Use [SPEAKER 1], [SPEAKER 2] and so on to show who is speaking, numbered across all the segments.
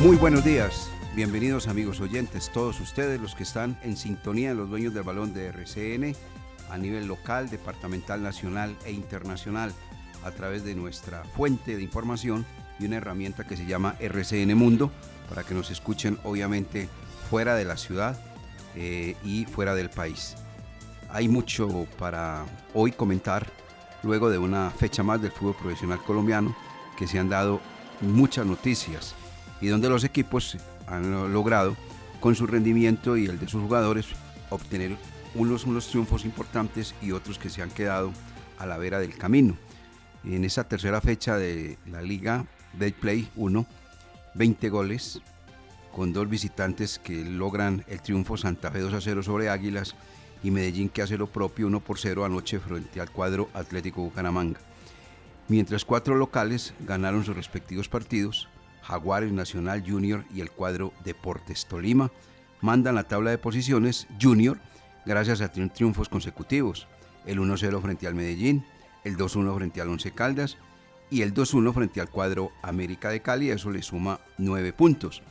[SPEAKER 1] Muy buenos días, bienvenidos amigos oyentes, todos ustedes los que están en sintonía los dueños del balón de RCN a nivel local, departamental, nacional e internacional a través de nuestra fuente de información y una herramienta que se llama RCN Mundo para que nos escuchen obviamente fuera de la ciudad eh, y fuera del país. Hay mucho para hoy comentar luego de una fecha más del fútbol profesional colombiano que se han dado muchas noticias y donde los equipos han logrado con su rendimiento y el de sus jugadores obtener unos, unos triunfos importantes y otros que se han quedado a la vera del camino. En esa tercera fecha de la Liga Play 1, 20 goles con dos visitantes que logran el triunfo Santa Fe 2 a 0 sobre Águilas y Medellín que hace lo propio 1 por 0 anoche frente al cuadro Atlético Bucaramanga. Mientras cuatro locales ganaron sus respectivos partidos, Jaguares Nacional Junior y el cuadro Deportes Tolima. Mandan la tabla de posiciones Junior gracias a tri- triunfos consecutivos, el 1-0 frente al Medellín, el 2-1 frente al Once Caldas y el 2-1 frente al cuadro América de Cali, eso le suma 9 puntos.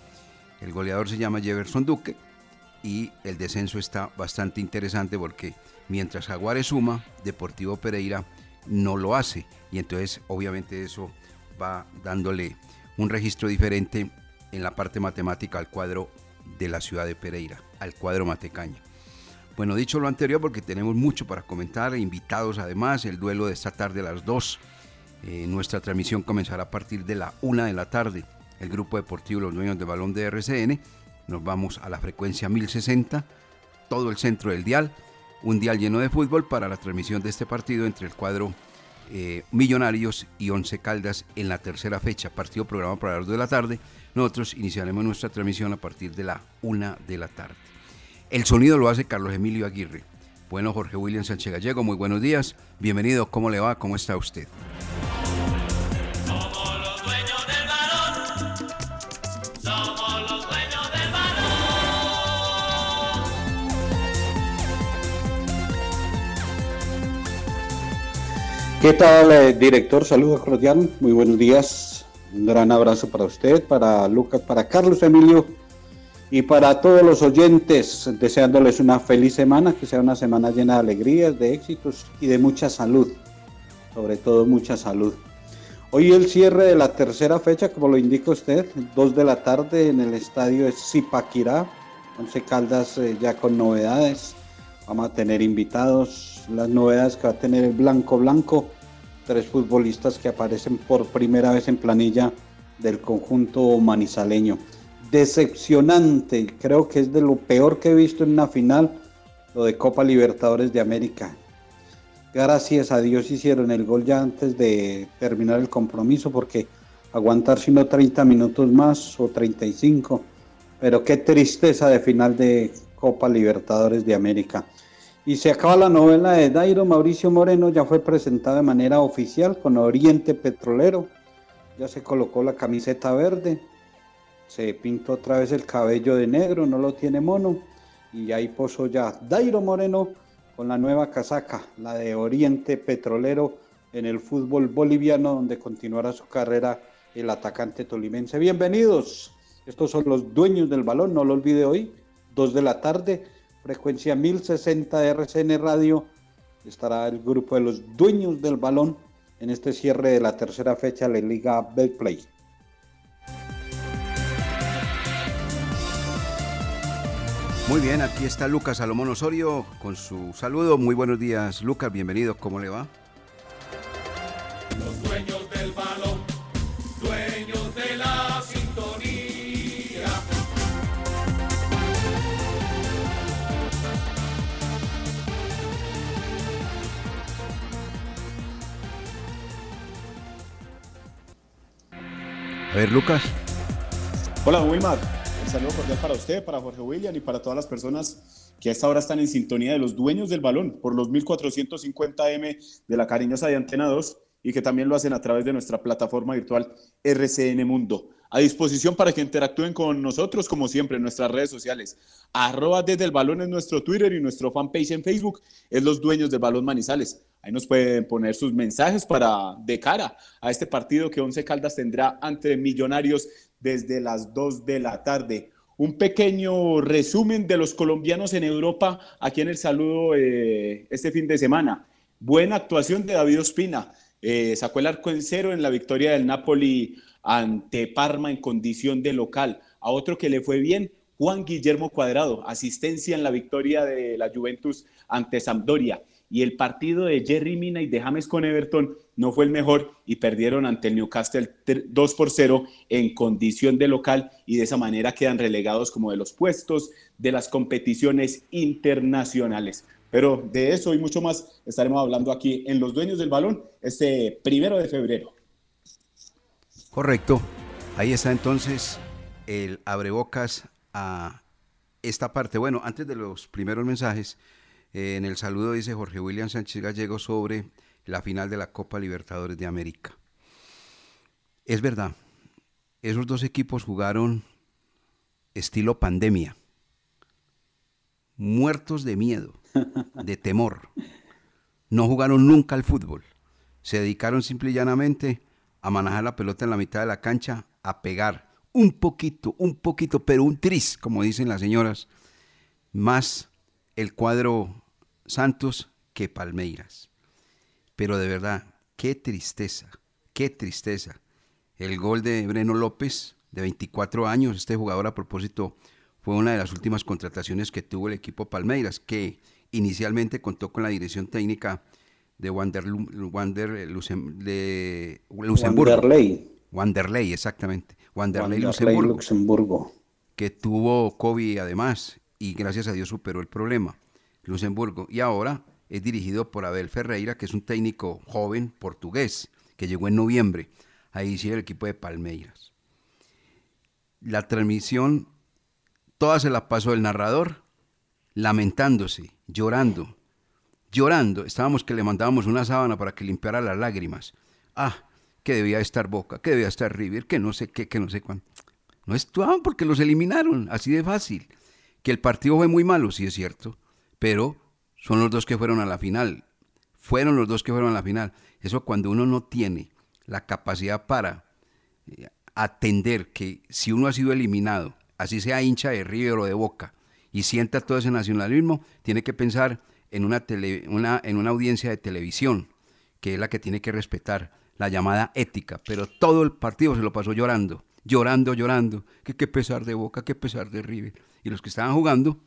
[SPEAKER 1] El goleador se llama Jefferson Duque y el descenso está bastante interesante porque mientras Jaguares suma, Deportivo Pereira no lo hace. Y entonces obviamente eso va dándole un registro diferente en la parte matemática al cuadro de la ciudad de Pereira, al cuadro matecaño. Bueno, dicho lo anterior, porque tenemos mucho para comentar, invitados además, el duelo de esta tarde a las 2. Eh, nuestra transmisión comenzará a partir de la 1 de la tarde. El grupo deportivo Los Dueños de Balón de RCN. Nos vamos a la frecuencia 1060, todo el centro del dial. Un dial lleno de fútbol para la transmisión de este partido entre el cuadro eh, Millonarios y Once Caldas en la tercera fecha, partido programa para las 2 de la tarde. Nosotros iniciaremos nuestra transmisión a partir de la 1 de la tarde. El sonido lo hace Carlos Emilio Aguirre. Bueno, Jorge William Sánchez Gallego, muy buenos días. Bienvenido, ¿cómo le va? ¿Cómo está usted?
[SPEAKER 2] ¿Qué tal, eh, director? Saludos cordial, muy buenos días. Un gran abrazo para usted, para Lucas, para Carlos Emilio y para todos los oyentes, deseándoles una feliz semana, que sea una semana llena de alegrías, de éxitos y de mucha salud, sobre todo mucha salud. Hoy el cierre de la tercera fecha, como lo indica usted, 2 de la tarde en el estadio Zipaquirá, Once Caldas eh, ya con novedades. Vamos a tener invitados, las novedades que va a tener el Blanco Blanco, tres futbolistas que aparecen por primera vez en planilla del conjunto manizaleño. Decepcionante, creo que es de lo peor que he visto en una final, lo de Copa Libertadores de América. Gracias a Dios hicieron el gol ya antes de terminar el compromiso, porque aguantar sino 30 minutos más o 35, pero qué tristeza de final de Copa Libertadores de América. Y se acaba la novela de Dairo. Mauricio Moreno, ya fue presentado de manera oficial con Oriente Petrolero, ya se colocó la camiseta verde, se pintó otra vez el cabello de negro, no lo tiene mono, y ahí posó ya Dairo Moreno con la nueva casaca, la de Oriente Petrolero en el fútbol boliviano, donde continuará su carrera el atacante tolimense. Bienvenidos, estos son los dueños del balón, no lo olvide hoy, 2 de la tarde, frecuencia 1060 de RCN Radio, estará el grupo de los dueños del balón en este cierre de la tercera fecha de la Liga Betplay.
[SPEAKER 1] Muy bien, aquí está Lucas Salomón Osorio con su saludo. Muy buenos días, Lucas, bienvenido. ¿Cómo le va?
[SPEAKER 3] Los
[SPEAKER 1] A ver, Lucas.
[SPEAKER 4] Hola, Wilmar. Un saludo cordial para usted, para Jorge William y para todas las personas que a esta hora están en sintonía de los dueños del balón por los 1450M de la cariñosa de Antena 2 y que también lo hacen a través de nuestra plataforma virtual RCN Mundo. A disposición para que interactúen con nosotros, como siempre, en nuestras redes sociales. Arroba desde el balón es nuestro Twitter y nuestro fanpage en Facebook es Los Dueños del Balón Manizales. Ahí nos pueden poner sus mensajes para de cara a este partido que Once Caldas tendrá ante Millonarios desde las 2 de la tarde. Un pequeño resumen de los colombianos en Europa aquí en el saludo eh, este fin de semana. Buena actuación de David Ospina. Eh, sacó el arco en cero en la victoria del Napoli ante Parma en condición de local. A otro que le fue bien, Juan Guillermo Cuadrado, asistencia en la victoria de la Juventus ante Sampdoria. Y el partido de Jerry Mina y de James con Everton no fue el mejor y perdieron ante el Newcastle 2 por 0 en condición de local y de esa manera quedan relegados como de los puestos de las competiciones internacionales. Pero de eso y mucho más estaremos hablando aquí en Los Dueños del Balón este primero de febrero.
[SPEAKER 1] Correcto. Ahí está entonces el abrebocas a esta parte. Bueno, antes de los primeros mensajes, eh, en el saludo dice Jorge William Sánchez Gallego sobre la final de la Copa Libertadores de América. Es verdad, esos dos equipos jugaron estilo pandemia, muertos de miedo, de temor. No jugaron nunca al fútbol. Se dedicaron simple y llanamente a manejar la pelota en la mitad de la cancha, a pegar un poquito, un poquito, pero un tris, como dicen las señoras, más el cuadro Santos que Palmeiras. Pero de verdad, qué tristeza, qué tristeza. El gol de Breno López, de 24 años, este jugador a propósito fue una de las últimas contrataciones que tuvo el equipo Palmeiras, que inicialmente contó con la dirección técnica de Wander, Wander de Luxemburgo.
[SPEAKER 2] Wanderlei.
[SPEAKER 1] Wanderlei, exactamente. Wanderlei,
[SPEAKER 2] Wanderlei,
[SPEAKER 1] Luxemburgo,
[SPEAKER 2] Luxemburgo.
[SPEAKER 1] que tuvo COVID además y gracias a Dios superó el problema. Luxemburgo. Y ahora es dirigido por Abel Ferreira, que es un técnico joven portugués, que llegó en noviembre a dirigir el equipo de Palmeiras. La transmisión, toda se la pasó el narrador, lamentándose, llorando, llorando. Estábamos que le mandábamos una sábana para que limpiara las lágrimas. Ah, que debía estar Boca, que debía estar River, que no sé qué, que no sé cuánto. No actuaban porque los eliminaron, así de fácil. Que el partido fue muy malo, sí es cierto, pero son los dos que fueron a la final. Fueron los dos que fueron a la final. Eso cuando uno no tiene la capacidad para eh, atender que si uno ha sido eliminado, así sea hincha de River o de Boca, y sienta todo ese nacionalismo, tiene que pensar en una, tele- una- en una audiencia de televisión, que es la que tiene que respetar la llamada ética. Pero todo el partido se lo pasó llorando, llorando, llorando, que qué pesar de Boca, qué pesar de River. Y los que estaban jugando,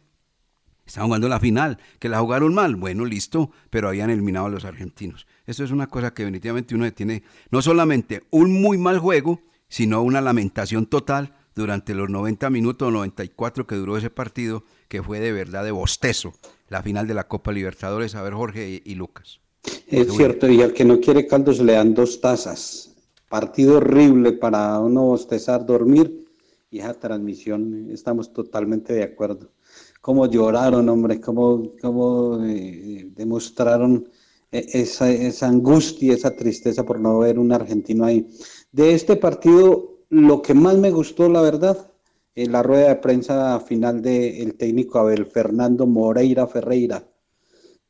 [SPEAKER 1] estaban jugando la final, que la jugaron mal, bueno, listo, pero habían eliminado a los argentinos. Eso es una cosa que definitivamente uno tiene, no solamente un muy mal juego, sino una lamentación total durante los 90 minutos o 94 que duró ese partido, que fue de verdad de bostezo, la final de la Copa Libertadores. A ver, Jorge y, y Lucas.
[SPEAKER 2] Es cierto, y al que no quiere caldo se le dan dos tazas. Partido horrible para uno bostezar, dormir, y esa transmisión, estamos totalmente de acuerdo. Cómo lloraron, hombre, cómo, cómo eh, demostraron eh, esa, esa angustia, esa tristeza por no ver un argentino ahí. De este partido, lo que más me gustó, la verdad, en la rueda de prensa final del técnico Abel Fernando Moreira Ferreira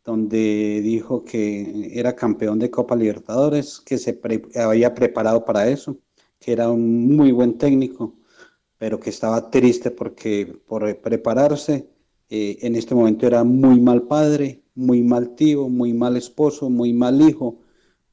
[SPEAKER 2] donde dijo que era campeón de Copa Libertadores, que se pre- había preparado para eso, que era un muy buen técnico, pero que estaba triste porque por prepararse eh, en este momento era muy mal padre, muy mal tío, muy mal esposo, muy mal hijo,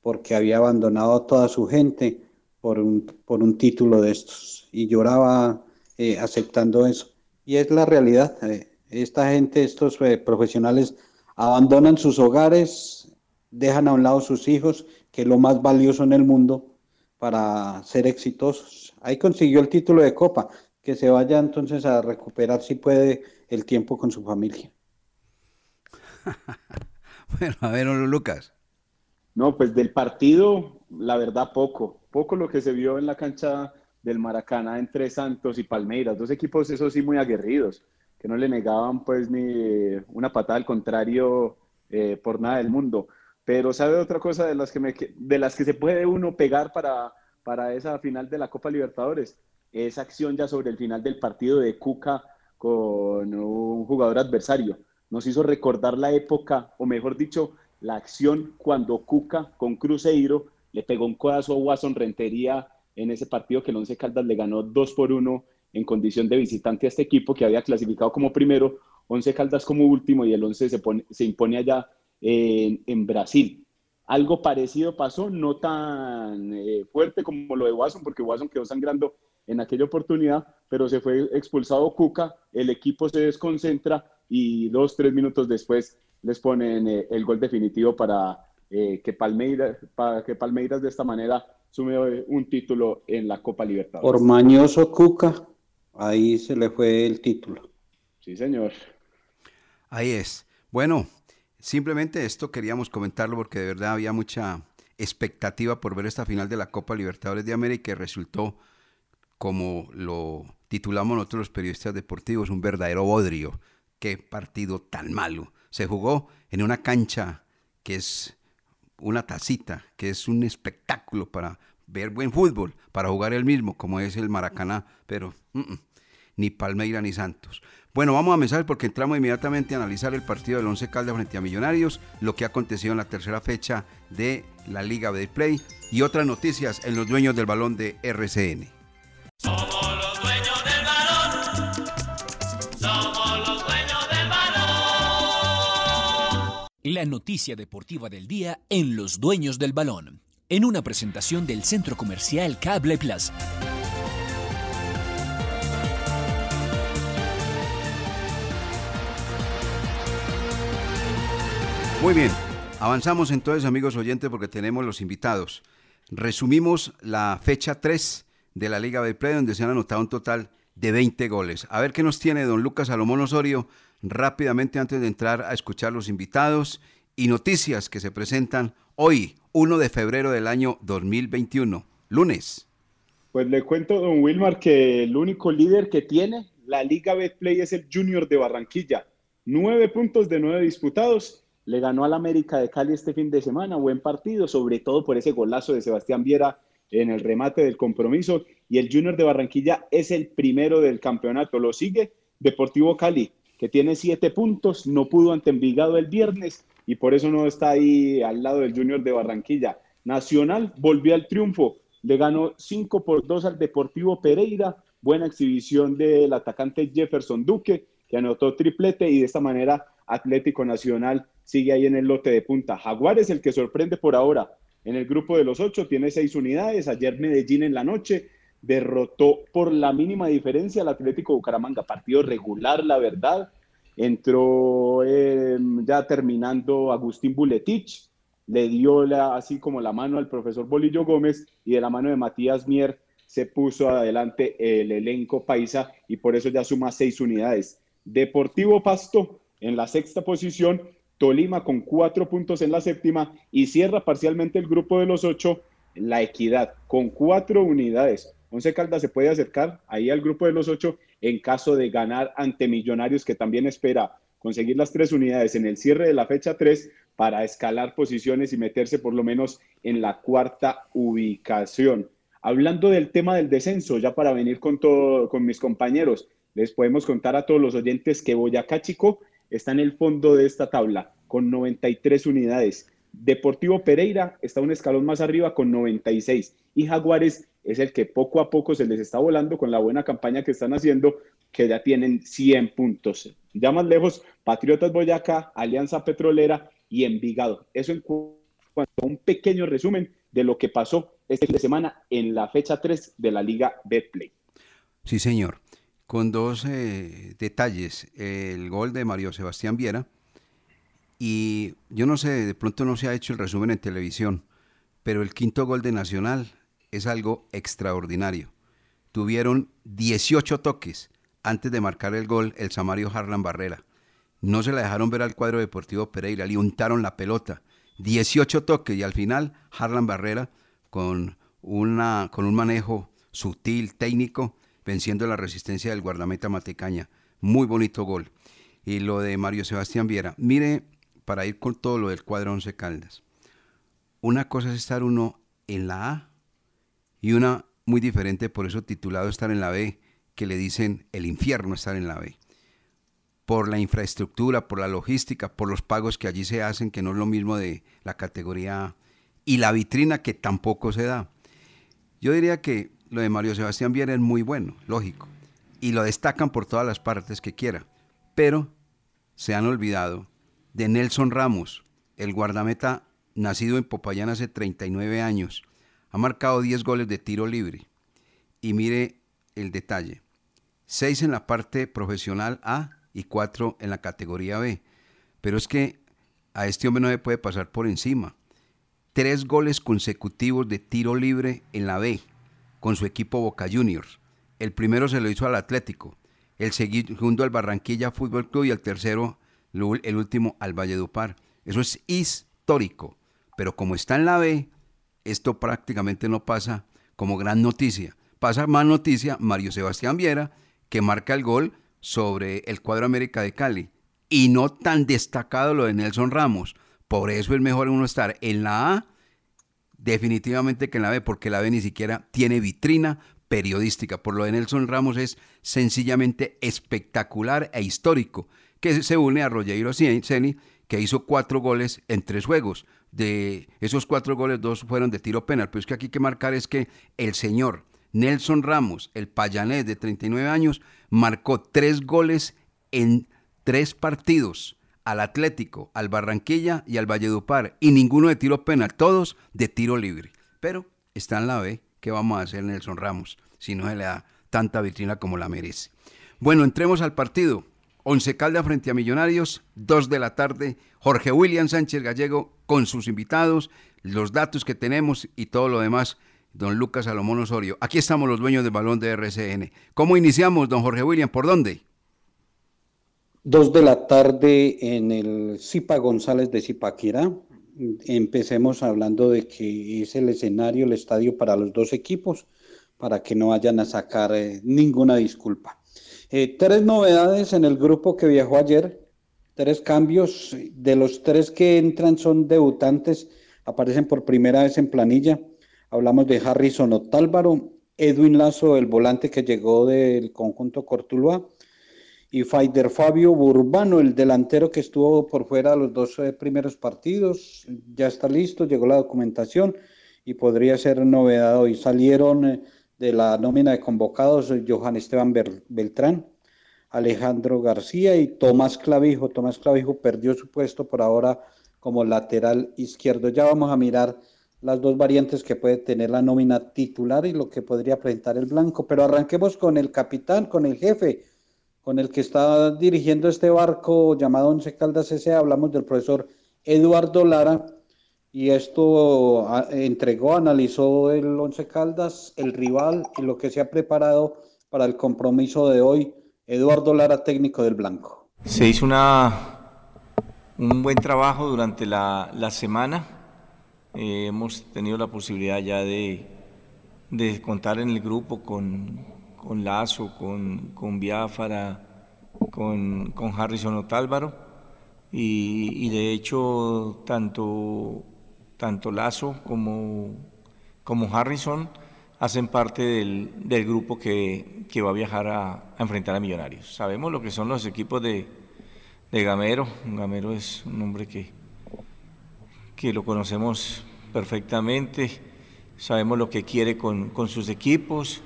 [SPEAKER 2] porque había abandonado a toda su gente por un, por un título de estos y lloraba eh, aceptando eso. Y es la realidad. eh, esta gente, estos eh, profesionales, abandonan sus hogares, dejan a un lado sus hijos, que es lo más valioso en el mundo, para ser exitosos. Ahí consiguió el título de Copa, que se vaya entonces a recuperar si puede el tiempo con su familia.
[SPEAKER 1] Bueno, a ver, Lucas.
[SPEAKER 4] No, pues del partido, la verdad, poco. Poco lo que se vio en la cancha del Maracaná entre Santos y Palmeiras. Dos equipos, eso sí, muy aguerridos, que no le negaban pues ni una patada al contrario eh, por nada del mundo. Pero sabe otra cosa de las que- de las que se puede uno pegar para, para esa final de la Copa Libertadores. Esa acción ya sobre el final del partido de Cuca con un jugador adversario. Nos hizo recordar la época, o mejor dicho, la acción cuando Cuca con Cruzeiro le pegó un codazo a Watson Rentería en ese partido que el Once Caldas le ganó 2 por 1 en condición de visitante a este equipo que había clasificado como primero, Once Caldas como último y el Once se, pone- se impone allá en, Brasil. Algo parecido pasó, no tan eh, fuerte como lo de Watson, porque Watson quedó sangrando en aquella oportunidad, pero se fue expulsado Cuca, el equipo se desconcentra y dos, tres minutos después les ponen eh, el gol definitivo para eh, que, Palmeiras, que Palmeiras de esta manera sume eh, un título en la Copa Libertadores.
[SPEAKER 2] Por mañoso Cuca, ahí se le fue el título.
[SPEAKER 4] Sí, señor.
[SPEAKER 1] Ahí es. Bueno, simplemente esto queríamos comentarlo porque de verdad había mucha expectativa por ver esta final de la Copa Libertadores de América y resultó, como lo titulamos nosotros los periodistas deportivos, un verdadero bodrio. Qué partido tan malo. Se jugó en una cancha que es una tacita, que es un espectáculo para ver buen fútbol, para jugar el mismo, como es el Maracaná, pero mm, mm, ni Palmeira ni Santos. Bueno, vamos a empezar porque entramos inmediatamente a analizar el partido del Once Caldas frente a Millonarios, lo que ha acontecido en la tercera fecha de la Liga de Play y otras noticias en los dueños del balón de RCN.
[SPEAKER 5] La noticia deportiva del día en Los Dueños del Balón. En una presentación del Centro Comercial Cable Plaza.
[SPEAKER 1] Muy bien, avanzamos entonces amigos oyentes porque tenemos los invitados. Resumimos la fecha 3 de la Liga de Play donde se han anotado un total de 20 goles. A ver qué nos tiene don Lucas Salomón Osorio rápidamente antes de entrar a escuchar los invitados y noticias que se presentan hoy, 1 de febrero del año 2021, lunes.
[SPEAKER 4] Pues le cuento, don Wilmar, que el único líder que tiene la Liga Betplay es el Junior de Barranquilla. Nueve puntos de nueve disputados. Le ganó al América de Cali este fin de semana. Buen partido, sobre todo por ese golazo de Sebastián Viera en el remate del compromiso. Y el Junior de Barranquilla es el primero del campeonato. Lo sigue Deportivo Cali, que tiene siete puntos. No pudo ante Envigado el viernes y por eso no está ahí al lado del Junior de Barranquilla. Nacional volvió al triunfo. Le ganó 5 por 2 al Deportivo Pereira. Buena exhibición del atacante Jefferson Duque, que anotó triplete y de esta manera Atlético Nacional sigue ahí en el lote de punta. Jaguares el que sorprende por ahora. En el grupo de los ocho tiene seis unidades. Ayer Medellín en la noche derrotó por la mínima diferencia al Atlético Bucaramanga. Partido regular, la verdad. Entró eh, ya terminando Agustín Buletich, le dio así como la mano al profesor Bolillo Gómez y de la mano de Matías Mier se puso adelante el elenco paisa y por eso ya suma seis unidades. Deportivo Pasto en la sexta posición, Tolima con cuatro puntos en la séptima y cierra parcialmente el grupo de los ocho, la Equidad con cuatro unidades. Once Caldas se puede acercar ahí al grupo de los ocho en caso de ganar ante Millonarios que también espera conseguir las tres unidades en el cierre de la fecha 3 para escalar posiciones y meterse por lo menos en la cuarta ubicación. Hablando del tema del descenso, ya para venir con, todo, con mis compañeros, les podemos contar a todos los oyentes que Boyacá Chico está en el fondo de esta tabla con 93 unidades. Deportivo Pereira está un escalón más arriba con 96 y Jaguares es el que poco a poco se les está volando con la buena campaña que están haciendo, que ya tienen 100 puntos. Ya más lejos, Patriotas Boyacá, Alianza Petrolera y Envigado. Eso en cuanto a un pequeño resumen de lo que pasó este fin de semana en la fecha 3 de la Liga Betplay.
[SPEAKER 1] Sí, señor. Con dos eh, detalles. El gol de Mario Sebastián Viera. Y yo no sé, de pronto no se ha hecho el resumen en televisión, pero el quinto gol de Nacional es algo extraordinario. Tuvieron 18 toques antes de marcar el gol el Samario Harlan Barrera. No se la dejaron ver al cuadro deportivo Pereira, le untaron la pelota. 18 toques y al final Harlan Barrera con, una, con un manejo sutil, técnico, venciendo la resistencia del guardameta Matecaña. Muy bonito gol. Y lo de Mario Sebastián Viera. Mire, para ir con todo lo del cuadro Once Caldas. Una cosa es estar uno en la A y una muy diferente, por eso titulado estar en la B, que le dicen el infierno estar en la B. Por la infraestructura, por la logística, por los pagos que allí se hacen, que no es lo mismo de la categoría A, y la vitrina que tampoco se da. Yo diría que lo de Mario Sebastián Viera es muy bueno, lógico, y lo destacan por todas las partes que quiera, pero se han olvidado de Nelson Ramos, el guardameta nacido en Popayán hace 39 años, ha marcado 10 goles de tiro libre. Y mire el detalle, 6 en la parte profesional A y cuatro en la categoría B. Pero es que a este hombre no le puede pasar por encima. Tres goles consecutivos de tiro libre en la B con su equipo Boca Juniors. El primero se lo hizo al Atlético, el segundo al Barranquilla Fútbol Club y el tercero, el último, al Valledupar. Eso es histórico. Pero como está en la B, esto prácticamente no pasa como gran noticia. Pasa más noticia Mario Sebastián Viera, que marca el gol sobre el cuadro América de Cali y no tan destacado lo de Nelson Ramos. Por eso es mejor uno estar en la A definitivamente que en la B, porque la B ni siquiera tiene vitrina periodística. Por lo de Nelson Ramos es sencillamente espectacular e histórico, que se une a Rogeiro Ceni, que hizo cuatro goles en tres juegos. De esos cuatro goles, dos fueron de tiro penal. Pero es que aquí hay que marcar es que el señor Nelson Ramos, el payanés de 39 años, marcó tres goles en tres partidos al Atlético, al Barranquilla y al Valledupar, y ninguno de tiro penal, todos de tiro libre. Pero está en la B, ¿qué vamos a hacer Nelson Ramos si no se le da tanta vitrina como la merece? Bueno, entremos al partido. Once Calda frente a Millonarios, dos de la tarde. Jorge William Sánchez Gallego con sus invitados, los datos que tenemos y todo lo demás don Lucas Salomón Osorio. Aquí estamos los dueños del balón de RCN. ¿Cómo iniciamos, don Jorge William? ¿Por dónde?
[SPEAKER 2] Dos de la tarde en el Zipa González de Zipaquirá. Empecemos hablando de que es el escenario, el estadio para los dos equipos, para que no vayan a sacar eh, ninguna disculpa. Eh, tres novedades en el grupo que viajó ayer, tres cambios. De los tres que entran son debutantes, aparecen por primera vez en planilla. Hablamos de Harrison Otálvaro, Edwin Lazo, el volante que llegó del conjunto Cortuluá, y Faider Fabio Burbano, el delantero que estuvo por fuera los dos eh, primeros partidos. Ya está listo, llegó la documentación y podría ser novedad hoy. Salieron eh, de la nómina de convocados Johan Esteban Beltrán, Alejandro García y Tomás Clavijo. Tomás Clavijo perdió su puesto por ahora como lateral izquierdo. Ya vamos a mirar las dos variantes que puede tener la nómina titular y lo que podría presentar el blanco. Pero arranquemos con el capitán, con el jefe, con el que está dirigiendo este barco llamado Once Caldas S.A. Hablamos del profesor Eduardo Lara y esto entregó, analizó el Once Caldas, el rival y lo que se ha preparado para el compromiso de hoy. Eduardo Lara, técnico del Blanco.
[SPEAKER 6] Se hizo una, un buen trabajo durante la, la semana eh, hemos tenido la posibilidad ya de, contar en el grupo con, Lazo, con, con Biafara, con, Harrison Otálvaro. Y, de hecho, tanto, tanto Lazo como, como Harrison hacen parte del, grupo que, va a viajar a, enfrentar a Millonarios. Sabemos lo que son los equipos de, de Gamero. Gamero es un hombre que, que lo conocemos perfectamente, sabemos lo que quiere con, sus equipos,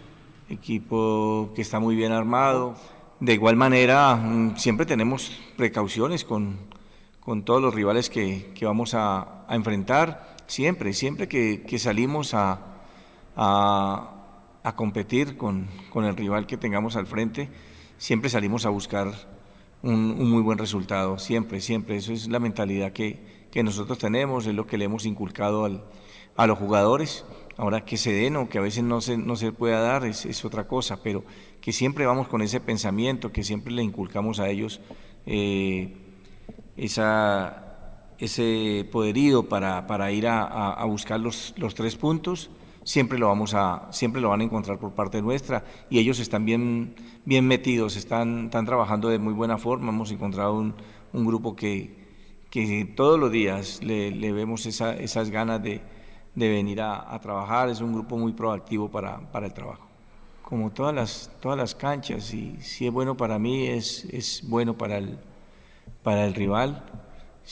[SPEAKER 6] equipo que está muy bien armado. De igual manera, mm, siempre tenemos precauciones con, todos los rivales que, vamos a, enfrentar. siempre, siempre que, salimos a, a, competir con, con, el rival que tengamos al frente, siempre salimos a buscar un, muy buen resultado, siempre, siempre. Eso es la mentalidad que, que nosotros tenemos, es lo que le hemos inculcado al, a los jugadores. Ahora que se den o que a veces no se, no se pueda dar es, es, otra cosa, pero que siempre vamos con ese pensamiento, que siempre le inculcamos a ellos eh, esa, ese poderío para, para ir a, a, buscar los, los, tres puntos, siempre lo, vamos a, siempre lo van a encontrar por parte nuestra. Y ellos están bien, bien metidos, están, están trabajando de muy buena forma, hemos encontrado un, un grupo que, que todos los días le, le vemos esa, esas ganas de de venir a, trabajar, es un grupo muy proactivo para, para, el trabajo. Como todas las, todas las canchas, y si es bueno para mí, es, es bueno para el, para el rival,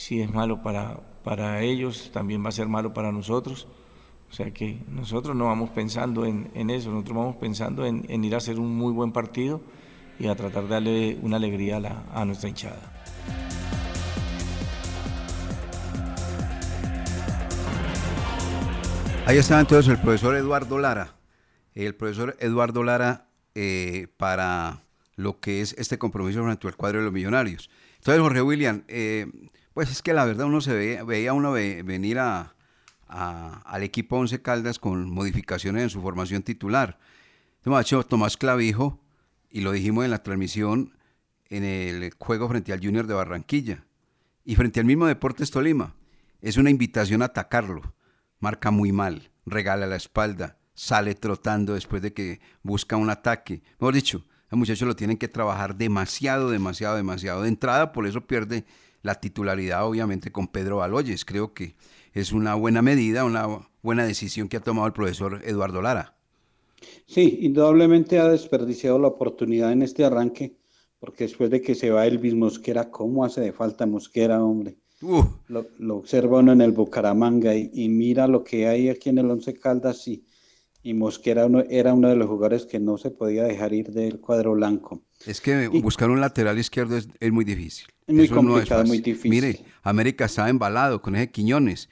[SPEAKER 6] si es malo para, para ellos, también va a ser malo para nosotros. O sea que nosotros no vamos pensando en, en eso, nosotros vamos pensando en, en, ir a hacer un muy buen partido y a tratar de darle una alegría a, a nuestra hinchada.
[SPEAKER 1] Ahí está entonces el profesor Eduardo Lara. El profesor Eduardo Lara eh, para lo que es este compromiso frente al cuadro de los millonarios. Entonces, Jorge William, eh, pues es que la verdad uno se veía, veía uno venir a, al equipo Once Caldas con modificaciones en su formación titular. Tomás Clavijo, y lo dijimos en la transmisión en el juego frente al Junior de Barranquilla y frente al mismo Deportes Tolima. Es una invitación a atacarlo marca muy mal, regala la espalda, sale trotando después de que busca un ataque. Mejor dicho, el muchacho lo tienen que trabajar demasiado, demasiado, demasiado. De entrada, por eso pierde la titularidad, obviamente, con Pedro Baloyes. Creo que es una buena medida, una buena decisión que ha tomado el profesor Eduardo Lara.
[SPEAKER 2] Sí, indudablemente ha desperdiciado la oportunidad en este arranque, porque después de que se va Elvis Mosquera, ¿cómo hace de falta Mosquera, hombre? Lo, observa uno en el Bucaramanga y, mira lo que hay aquí en el Once Caldas y, y Mosquera uno, era uno de los jugadores que no se podía dejar ir del cuadro blanco.
[SPEAKER 1] Es que buscar un lateral izquierdo es, muy difícil.
[SPEAKER 2] Muy complicado, muy difícil.
[SPEAKER 1] Mire, América estaba embalado con ese Quiñones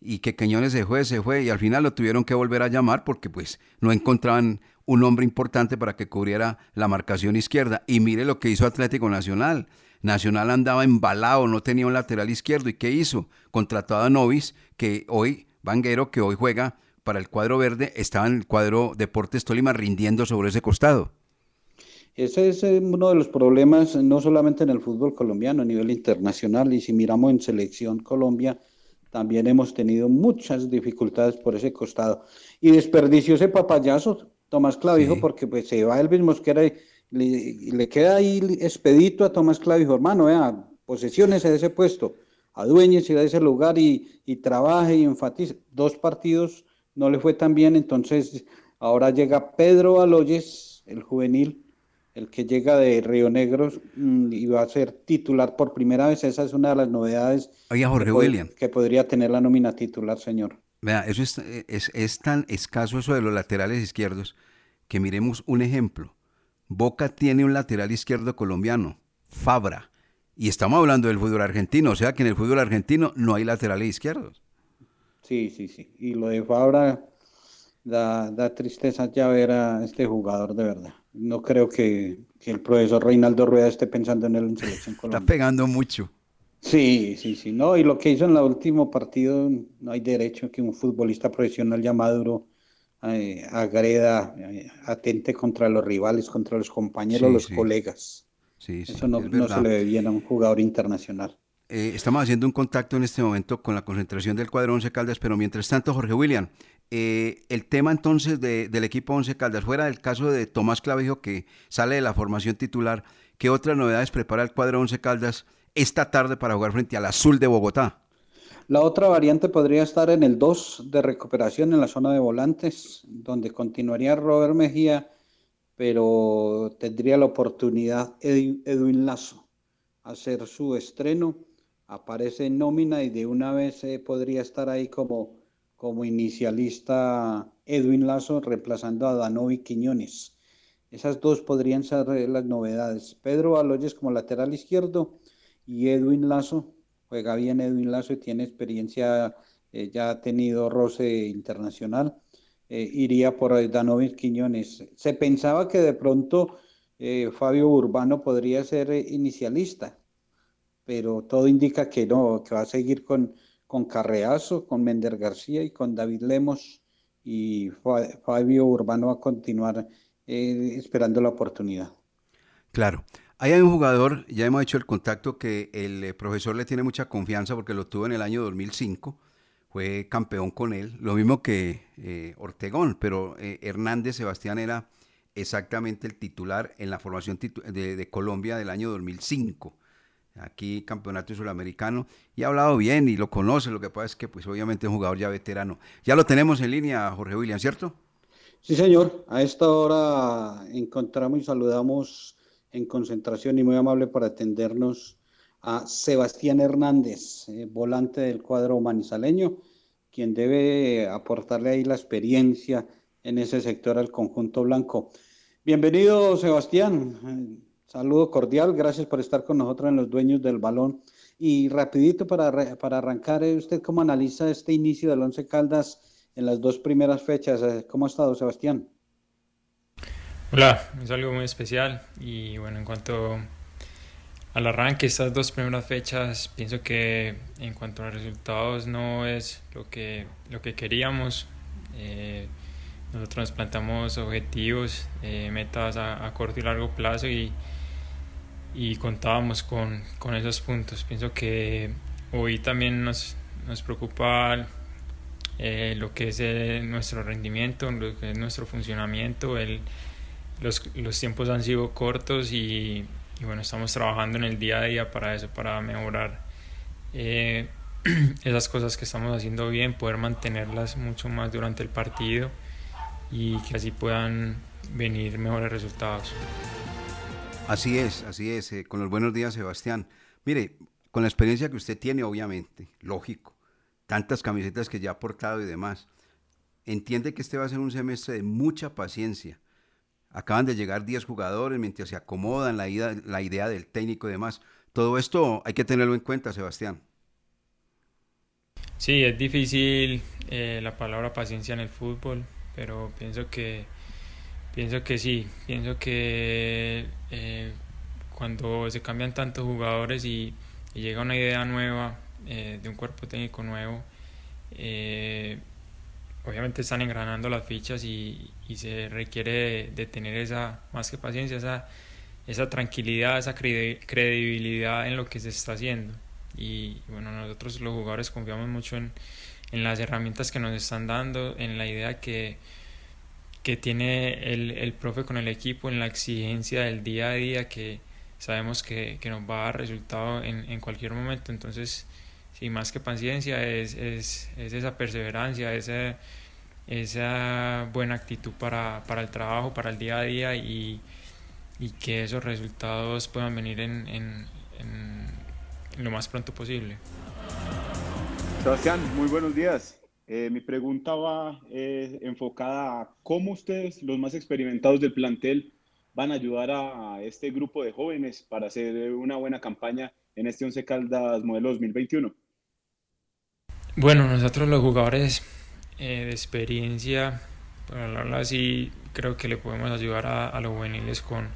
[SPEAKER 1] y que Quiñones se fue, se fue y al final lo tuvieron que volver a llamar porque pues no encontraban un hombre importante para que cubriera la marcación izquierda. Y mire lo que hizo Atlético Nacional. Nacional andaba embalado, no tenía un lateral izquierdo. ¿Y qué hizo? Contrató a Novis, que hoy, Vanguero, que hoy juega para el cuadro verde, estaba en el cuadro Deportes Tolima rindiendo sobre ese costado.
[SPEAKER 2] Ese es eh, uno de los problemas, no solamente en el fútbol colombiano, a nivel internacional, y si miramos en Selección Colombia, también hemos tenido muchas dificultades por ese costado. Y desperdició ese papayazo, Tomás Clavijo, porque pues se va el mismo que era le, le queda ahí expedito a Tomás Clavijo, hermano, vea, posesiones de ese puesto, adueñese de ese lugar y, y trabaje y enfatice. Dos partidos no le fue tan bien, entonces ahora llega Pedro Aloyes, el juvenil, el que llega de Río Negro mm, y va a ser titular por primera vez. Esa es una de las novedades
[SPEAKER 1] Jorge
[SPEAKER 2] que,
[SPEAKER 1] William.
[SPEAKER 2] que podría tener la nómina titular, señor.
[SPEAKER 1] Vea, eso es, es, es tan escaso eso de los laterales izquierdos que miremos un ejemplo. Boca tiene un lateral izquierdo colombiano, Fabra. Y estamos hablando del fútbol argentino, o sea que en el fútbol argentino no hay laterales izquierdos.
[SPEAKER 2] Sí, sí, sí. Y lo de Fabra da, tristeza ya ver a este jugador de verdad. No creo que, el profesor Reinaldo Rueda esté pensando en él en selección colombiana.
[SPEAKER 1] Está pegando mucho.
[SPEAKER 2] Sí, sí, sí. No, y lo que hizo en el último partido, no hay derecho que un futbolista profesional ya maduro eh, agreda, eh, atente contra los rivales, contra los compañeros, los colegas. Eso no, se le debe bien a un jugador internacional.
[SPEAKER 1] Eh, estamos haciendo un contacto en este momento con la concentración del cuadro Once Caldas, pero mientras tanto, Jorge William, el tema entonces del equipo Once Caldas, fuera del caso de Tomás Clavijo que sale de la formación titular, ¿qué otras novedades prepara el cuadro Once Caldas esta tarde para jugar frente al Azul de Bogotá?
[SPEAKER 2] La otra variante podría estar en el 2 de recuperación en la zona de volantes, donde continuaría Robert Mejía, pero tendría la oportunidad Edwin Lazo hacer su estreno. Aparece en nómina y de una vez eh, podría estar ahí como, como inicialista Edwin Lazo reemplazando a Danovi Quiñones. Esas dos podrían ser eh, las novedades. Pedro Aloyes como lateral izquierdo y Edwin Lazo juega bien Edwin Lazo y tiene experiencia eh, ya ha tenido roce internacional, iría por Danovis Quiñones. Se pensaba que de pronto Fabio Urbano podría ser inicialista, pero todo indica que no, que va a seguir con, con Carreazo, con Mender García y con David Lemos, y Fabio Urbano va a continuar esperando la oportunidad.
[SPEAKER 1] Claro. Hay un jugador, ya hemos hecho el contacto, que el eh, profesor le tiene mucha confianza porque lo tuvo en el año 2005, fue campeón con él, lo mismo que eh, Ortegón, pero eh, Hernández Sebastián era exactamente el titular en la formación de, Colombia del año 2005 aquí campeonato sudamericano, y ha hablado bien y lo conoce, lo que pasa es que pues obviamente es un jugador ya veterano. Ya lo tenemos en línea, Jorge William, ¿cierto?
[SPEAKER 2] Sí, señor, a esta hora encontramos y saludamos en concentración y muy amable por atendernos a Sebastián Hernández, eh, volante del cuadro manizaleño, quien debe aportarle ahí la experiencia en ese sector al conjunto blanco. Bienvenido, Sebastián. Saludo cordial, gracias por estar con nosotros en los dueños del balón. Y rapidito para, para arrancar, eh, ¿usted cómo analiza este inicio del Once Caldas en las dos primeras fechas? Eh, ¿Cómo ha estado, Sebastián?
[SPEAKER 7] Hola, es algo muy especial y bueno, en cuanto al arranque, estas dos primeras fechas, pienso que en cuanto a resultados no es lo que, lo que queríamos. Eh, nosotros nos plantamos objetivos, eh, metas a, corto y largo plazo y, y contábamos con, con, esos puntos. Pienso que hoy también nos, nos preocupa eh, lo que es nuestro rendimiento, lo que es nuestro funcionamiento, el los, los tiempos han sido cortos y, bueno, estamos trabajando en el día a día para eso, para mejorar eh, esas cosas que estamos haciendo bien, poder mantenerlas mucho más durante el partido y que así puedan venir mejores resultados.
[SPEAKER 1] Así es, así es. Eh, con los buenos días, Sebastián. Mire, con la experiencia que usted tiene, obviamente, lógico, tantas camisetas que ya ha portado y demás, entiende que este va a ser un semestre de mucha paciencia, Acaban de llegar 10 jugadores mientras se acomodan la, idea, la idea del técnico y demás. Todo esto hay que tenerlo en cuenta, Sebastián.
[SPEAKER 7] Sí, es difícil eh, la palabra paciencia en el fútbol, pero pienso que pienso que sí, pienso que eh, cuando se cambian tantos jugadores y, llega una idea nueva eh, de un cuerpo técnico nuevo, obviamente están engranando las fichas y, se requiere de, tener esa, más que paciencia, esa, esa tranquilidad, esa credibilidad en lo que se está haciendo. Y bueno, nosotros los jugadores confiamos mucho en, las herramientas que nos están dando, en la idea que, que tiene el, el profe con el equipo, en la exigencia del día a día que sabemos que, que nos va a dar resultado en, en cualquier momento. Entonces, y más que paciencia es, es, es esa perseverancia, esa, esa buena actitud para, para, el trabajo, para el día a día y, y que esos resultados puedan venir en, en, en, lo más pronto posible.
[SPEAKER 4] Sebastián, muy buenos días. Eh, mi pregunta va eh, enfocada a cómo ustedes, los más experimentados del plantel, van a ayudar a este grupo de jóvenes para hacer una buena campaña en este Once Caldas modelo 2021.
[SPEAKER 7] Bueno, nosotros los jugadores eh, de experiencia, para hablarlo así, creo que le podemos ayudar a, los juveniles con,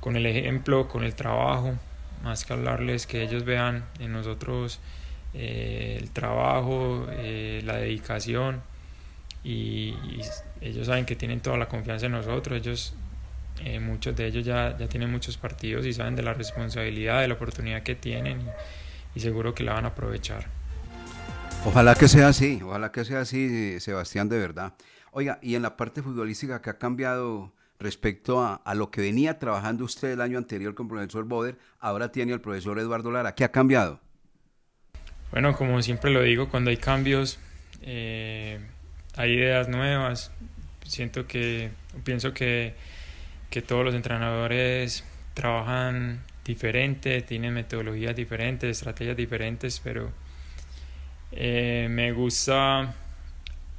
[SPEAKER 7] con el ejemplo, con el trabajo, más que hablarles que ellos vean en nosotros eh, el trabajo, eh, la dedicación y, ellos saben que tienen toda la confianza en nosotros, ellos muchos de ellos ya, ya tienen muchos partidos y saben de la responsabilidad, de la oportunidad que tienen y seguro que la van a aprovechar.
[SPEAKER 1] Ojalá que sea así, ojalá que sea así, Sebastián, de verdad. Oiga, y en la parte futbolística que ha cambiado respecto a, lo que venía trabajando usted el año anterior con el profesor Boder, ahora tiene el profesor Eduardo Lara. ¿Qué ha cambiado?
[SPEAKER 7] Bueno, como siempre lo digo, cuando hay cambios, eh, hay ideas nuevas. Siento que, pienso que, que todos los entrenadores trabajan diferente, tienen metodologías diferentes, estrategias diferentes, pero eh, me gusta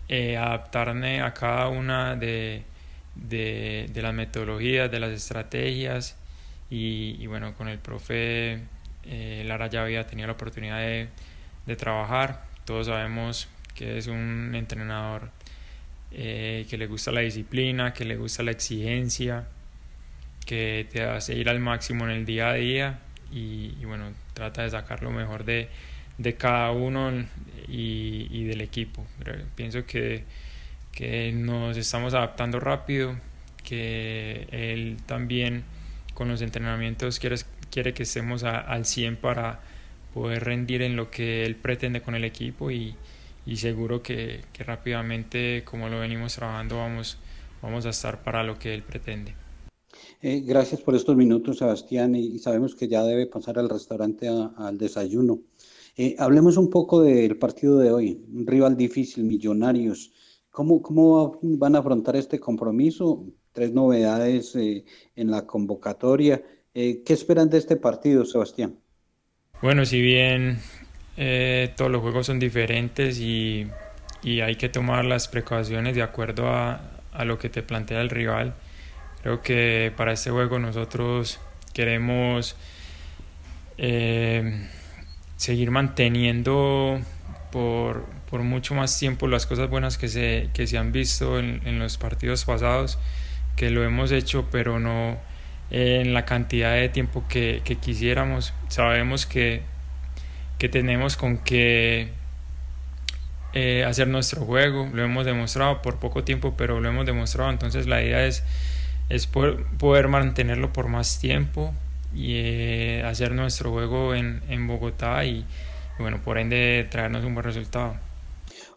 [SPEAKER 7] eh, adaptarme a cada una de, de, las metodologías, de las estrategias y, bueno, con el profe eh, Lara ya había tenido la oportunidad de, de, trabajar. Todos sabemos que es un entrenador eh, que le gusta la disciplina, que le gusta la exigencia, que te hace ir al máximo en el día a día y, bueno, trata de sacar lo mejor de, de cada uno y, y, del equipo. pienso que, que nos estamos adaptando rápido, que él también con los entrenamientos quiere, quiere que estemos al 100 para poder rendir en lo que él pretende con el equipo y, y seguro que, que, rápidamente, como lo venimos trabajando, vamos, vamos a estar para lo que él pretende.
[SPEAKER 2] Eh, gracias por estos minutos, Sebastián, y, sabemos que ya debe pasar al restaurante al desayuno. Eh, hablemos un poco del partido de hoy, un rival difícil, Millonarios. ¿Cómo, ¿Cómo van a afrontar este compromiso? Tres novedades eh, en la convocatoria. ¿Qué esperan de este partido, Sebastián?
[SPEAKER 7] Bueno, si bien eh, todos los juegos son diferentes y, y, hay que tomar las precauciones de acuerdo a, a, lo que te plantea el rival. Creo que para este juego nosotros queremos eh, seguir manteniendo por, por, mucho más tiempo las cosas buenas que se, que se han visto en, en los partidos pasados, que lo hemos hecho, pero no en la cantidad de tiempo que, quisiéramos. Sabemos que que tenemos con que eh, hacer nuestro juego, lo hemos demostrado por poco tiempo, pero lo hemos demostrado, entonces la idea es, es poder, mantenerlo por más tiempo y eh, hacer nuestro juego en, en Bogotá y, bueno, por ende traernos un buen resultado.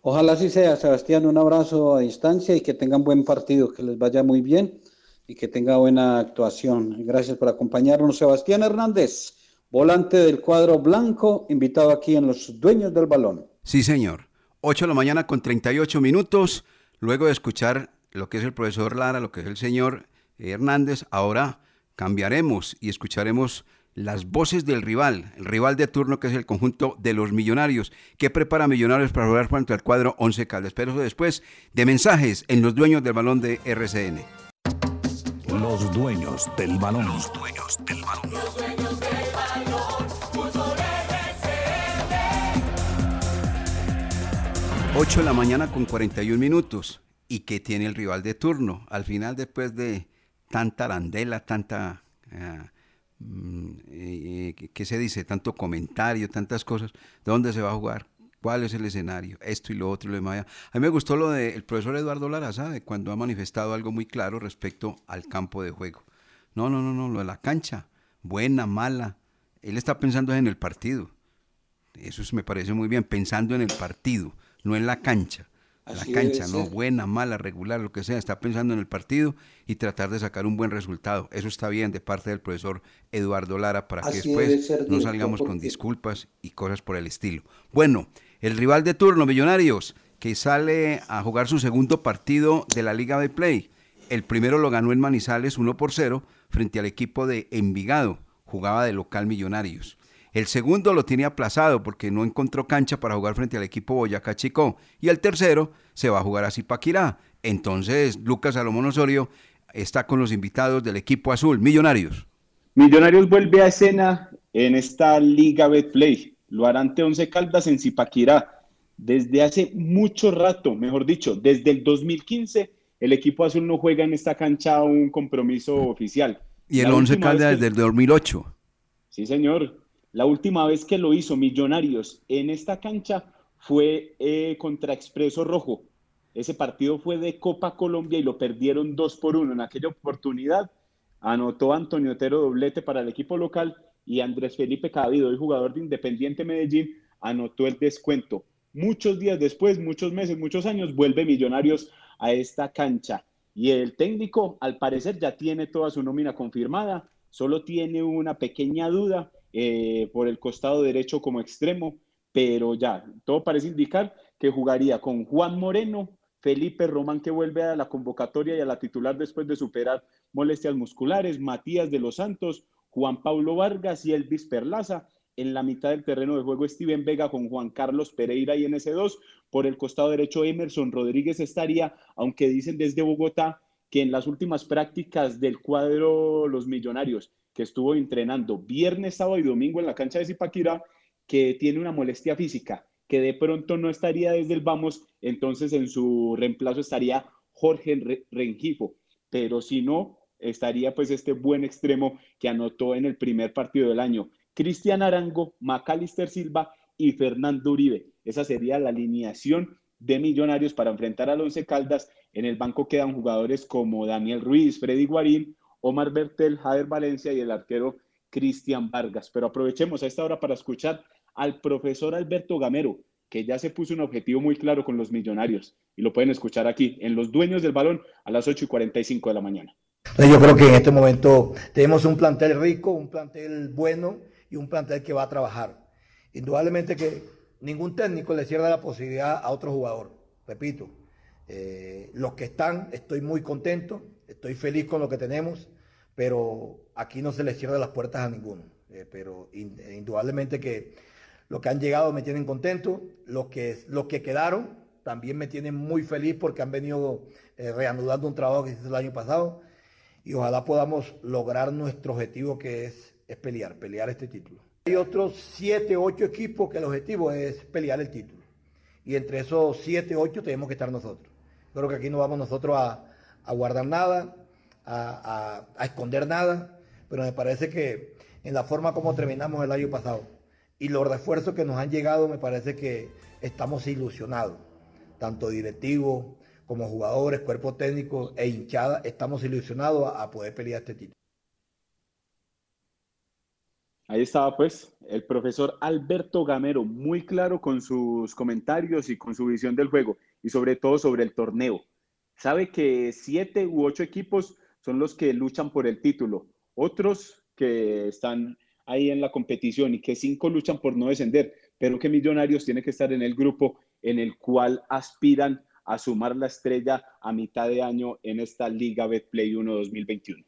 [SPEAKER 2] Ojalá así sea, Sebastián, un abrazo a distancia y que tengan buen partido, que les vaya muy bien y que tenga buena actuación. Gracias por acompañarnos, Sebastián Hernández volante del cuadro blanco, invitado aquí en Los Dueños del Balón.
[SPEAKER 1] Sí, señor. 8 de la mañana con 38 minutos. Luego de escuchar lo que es el profesor Lara, lo que es el señor Hernández, ahora cambiaremos y escucharemos las voces del rival, el rival de turno que es el conjunto de los millonarios. ¿Qué prepara Millonarios para jugar frente al cuadro 11 Caldas? Pero después de mensajes en los dueños del balón de RCN.
[SPEAKER 8] Los dueños del balón. Los dueños del balón.
[SPEAKER 1] 8 de la mañana con 41 minutos. ¿Y qué tiene el rival de turno? Al final, después de tanta arandela, tanta... Ah, mm, eh, eh, ¿Qué se dice? Tanto comentario, tantas cosas. ¿De dónde se va a jugar? ¿Cuál es el escenario? Esto y lo otro y lo demás. A mí me gustó lo del profesor Eduardo Lara, ¿sabe? Cuando ha manifestado algo muy claro respecto al campo de juego. No, no, no, no, lo de la cancha. Buena, mala. Él está pensando en el partido. Eso me parece muy bien, pensando en el partido no en la cancha. la cancha, no, buena, mala, regular, lo que sea, está pensando en el partido y tratar de sacar un buen resultado. Eso está bien de parte del profesor Eduardo Lara para que después no salgamos con disculpas y cosas por el estilo. Bueno, el rival de turno, Millonarios, que sale a jugar su segundo partido de la Liga de Play. El primero lo ganó en Manizales 1 por 0 frente al equipo de Envigado, jugaba de local Millonarios. El segundo lo tiene aplazado porque no encontró cancha para jugar frente al equipo Boyacá Chico. Y el tercero se va a jugar a Zipaquirá. Entonces, Lucas Salomón Osorio está con los invitados del equipo azul, Millonarios.
[SPEAKER 4] Millonarios vuelve a escena en esta Liga Betplay. Lo hará ante Once Caldas en Zipaquirá. Desde hace mucho rato, mejor dicho, desde el 2015, el equipo azul no juega en esta cancha un compromiso oficial.
[SPEAKER 1] Y el Once Caldas desde el 2008.
[SPEAKER 4] Sí, señor. La última vez que lo hizo Millonarios en esta cancha fue eh, contra Expreso Rojo. Ese partido fue de Copa Colombia y lo perdieron 2 por 1. En aquella oportunidad anotó Antonio Otero doblete para el equipo local y Andrés Felipe Cabido, el jugador de Independiente Medellín, anotó el descuento. Muchos días después, muchos meses, muchos años, vuelve Millonarios a esta cancha. Y el técnico, al parecer, ya tiene toda su nómina confirmada, solo tiene una pequeña duda eh, por el costado derecho como extremo, pero ya, todo parece indicar que jugaría con Juan Moreno, Felipe Román que vuelve a la convocatoria y a la titular después de superar molestias musculares, Matías de los Santos, Juan Pablo Vargas y Elvis Perlaza. En la mitad del terreno de juego Steven Vega con Juan Carlos Pereira y en ese 2. Por el costado derecho Emerson Rodríguez estaría, aunque dicen desde Bogotá que en las últimas prácticas del cuadro Los Millonarios que estuvo entrenando viernes, sábado y domingo en la cancha de Zipaquirá, que tiene una molestia física que de pronto no estaría desde el vamos, entonces en su reemplazo estaría Jorge Rengifo, pero si no, estaría pues este buen extremo que anotó en el primer partido del año. Cristian Arango, Macalister Silva y Fernando Uribe. Esa sería la alineación de Millonarios para enfrentar al Once Caldas. En el banco quedan jugadores como Daniel Ruiz, Freddy Guarín, Omar Bertel, Jader Valencia y el arquero Cristian Vargas. Pero aprovechemos a esta hora para escuchar al profesor Alberto Gamero, que ya se puso un objetivo muy claro con los millonarios. Y lo pueden escuchar aquí, en Los Dueños del Balón, a las 8 y 45 de la mañana.
[SPEAKER 9] Yo creo que en este momento tenemos un plantel rico, un plantel bueno y un plantel que va a trabajar. Indudablemente que ningún técnico le cierra la posibilidad a otro jugador. Repito, eh, los que están, estoy muy contento, estoy feliz con lo que tenemos, pero aquí no se le cierra las puertas a ninguno. Eh, pero indudablemente que los que han llegado me tienen contento, los que, los que quedaron también me tienen muy feliz porque han venido eh, reanudando un trabajo que hice el año pasado y ojalá podamos lograr nuestro objetivo que es, es pelear, pelear este título. Hay otros 7, 8 equipos que el objetivo es pelear el título. Y entre esos 7, 8 tenemos que estar nosotros. Creo que aquí no vamos nosotros a, a guardar nada, a, a, a, esconder nada, pero me parece que en la forma como terminamos el año pasado y los refuerzos que nos han llegado, me parece que estamos ilusionados, tanto directivos como jugadores, cuerpo técnico e hinchada, estamos ilusionados a, poder pelear este título.
[SPEAKER 4] Ahí estaba pues el profesor Alberto Gamero, muy claro con sus comentarios y con su visión del juego y sobre todo sobre el torneo. Sabe que siete u ocho equipos son los que luchan por el título, otros que están ahí en la competición y que cinco luchan por no descender, pero que Millonarios tiene que estar en el grupo en el cual aspiran a sumar la estrella a mitad de año en esta Liga Betplay 1 2021.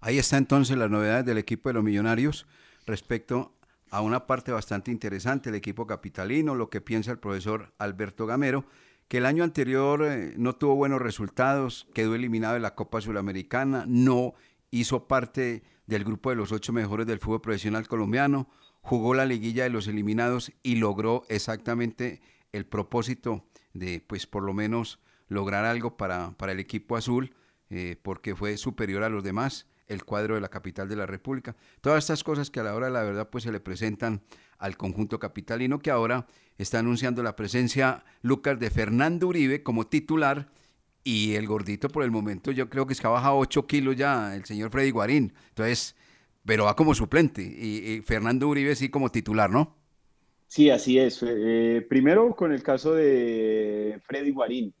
[SPEAKER 1] Ahí está entonces las novedades del equipo de los Millonarios respecto a una parte bastante interesante, el equipo capitalino, lo que piensa el profesor Alberto Gamero, que el año anterior eh, no tuvo buenos resultados, quedó eliminado de la Copa Sudamericana, no hizo parte del grupo de los ocho mejores del fútbol profesional colombiano, jugó la liguilla de los eliminados y logró exactamente el propósito de, pues por lo menos, lograr algo para, para el equipo azul, eh, porque fue superior a los demás, el cuadro de la capital de la República. Todas estas cosas que a la hora de la verdad pues se le presentan al conjunto capitalino que ahora está anunciando la presencia Lucas de Fernando Uribe como titular y el gordito por el momento yo creo que es que ha bajado 8 kilos ya el señor Freddy Guarín. Entonces, pero va como suplente y, y Fernando Uribe sí como titular, ¿no?
[SPEAKER 4] Sí, así es. Eh, primero con el caso de Freddy Guarín.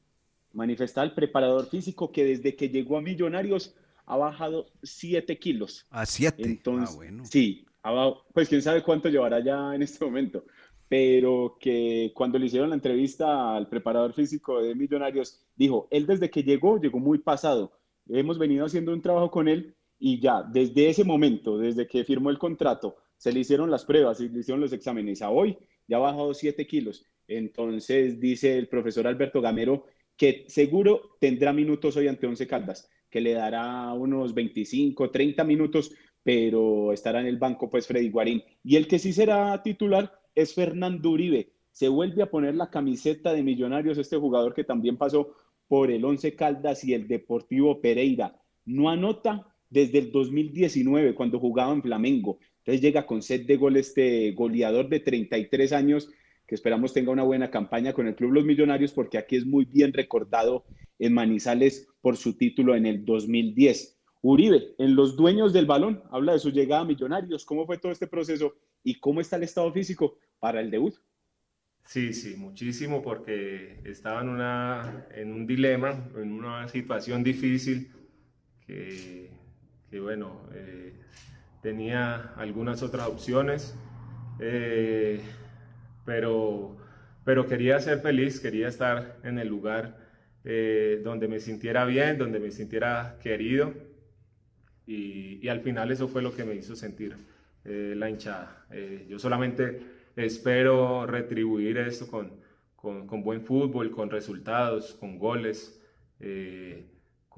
[SPEAKER 4] Manifestaba el preparador físico que desde que llegó a Millonarios ha bajado 7 kilos.
[SPEAKER 1] A 7.
[SPEAKER 4] Entonces,
[SPEAKER 1] ah, bueno.
[SPEAKER 4] sí, pues quién sabe cuánto llevará ya en este momento. Pero que cuando le hicieron la entrevista al preparador físico de Millonarios, dijo, él desde que llegó, llegó muy pasado. Hemos venido haciendo un trabajo con él y ya, desde ese momento, desde que firmó el contrato, se le hicieron las pruebas y le hicieron los exámenes. A hoy ya ha bajado 7 kilos. Entonces dice el profesor Alberto Gamero que seguro tendrá minutos hoy ante Once Caldas que le dará unos 25, 30 minutos, pero estará en el banco pues Freddy Guarín. Y el que sí será titular es Fernando Uribe. Se vuelve a poner la camiseta de Millonarios este jugador que también pasó por el Once Caldas y el Deportivo Pereira. No anota desde el 2019 cuando jugaba en Flamengo. Entonces llega con set de gol este goleador de 33 años que esperamos tenga una buena campaña con el Club Los Millonarios porque aquí es muy bien recordado en Manizales por su título en el 2010. Uribe, en los dueños del balón, habla de su llegada a Millonarios, cómo fue todo este proceso y cómo está el estado físico para el debut.
[SPEAKER 10] Sí, sí, muchísimo porque estaba en, un dilema, en una situación difícil que, que bueno, eh, tenía algunas otras opciones. Eh, pero, pero quería ser feliz, quería estar en el lugar eh, donde me sintiera bien, donde me sintiera querido y, y, al final eso fue lo que me hizo sentir eh, la hinchada. Eh, yo solamente espero retribuir esto con, con, con, buen fútbol, con resultados, con goles, eh,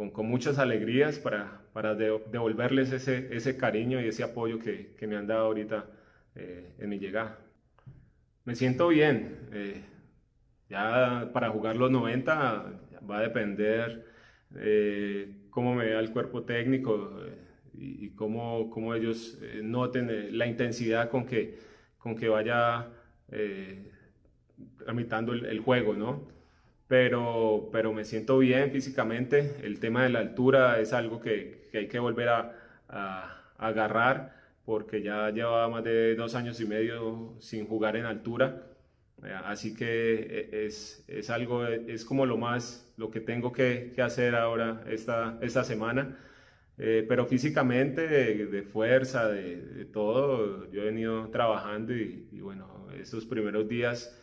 [SPEAKER 10] con, con, muchas alegrías para, para de, devolverles ese, ese cariño y ese apoyo que, que me han dado ahorita eh, en mi llegada. me siento bien. Eh, ya para jugar los 90 va a depender eh, cómo me vea el cuerpo técnico eh, y, y, cómo, cómo ellos noten la intensidad con que, con que vaya tramitando el, el, juego, ¿no? Pero, pero me siento bien físicamente. El tema de la altura es algo que, que hay que volver a, a, a agarrar porque ya llevaba más de dos años y medio sin jugar en altura. Eh, así que eh, es, es algo, es como lo más, lo que tengo que, que hacer ahora esta, esta semana. Eh, pero físicamente, de, de fuerza, de, de, todo, yo he venido trabajando y, y bueno, estos primeros días,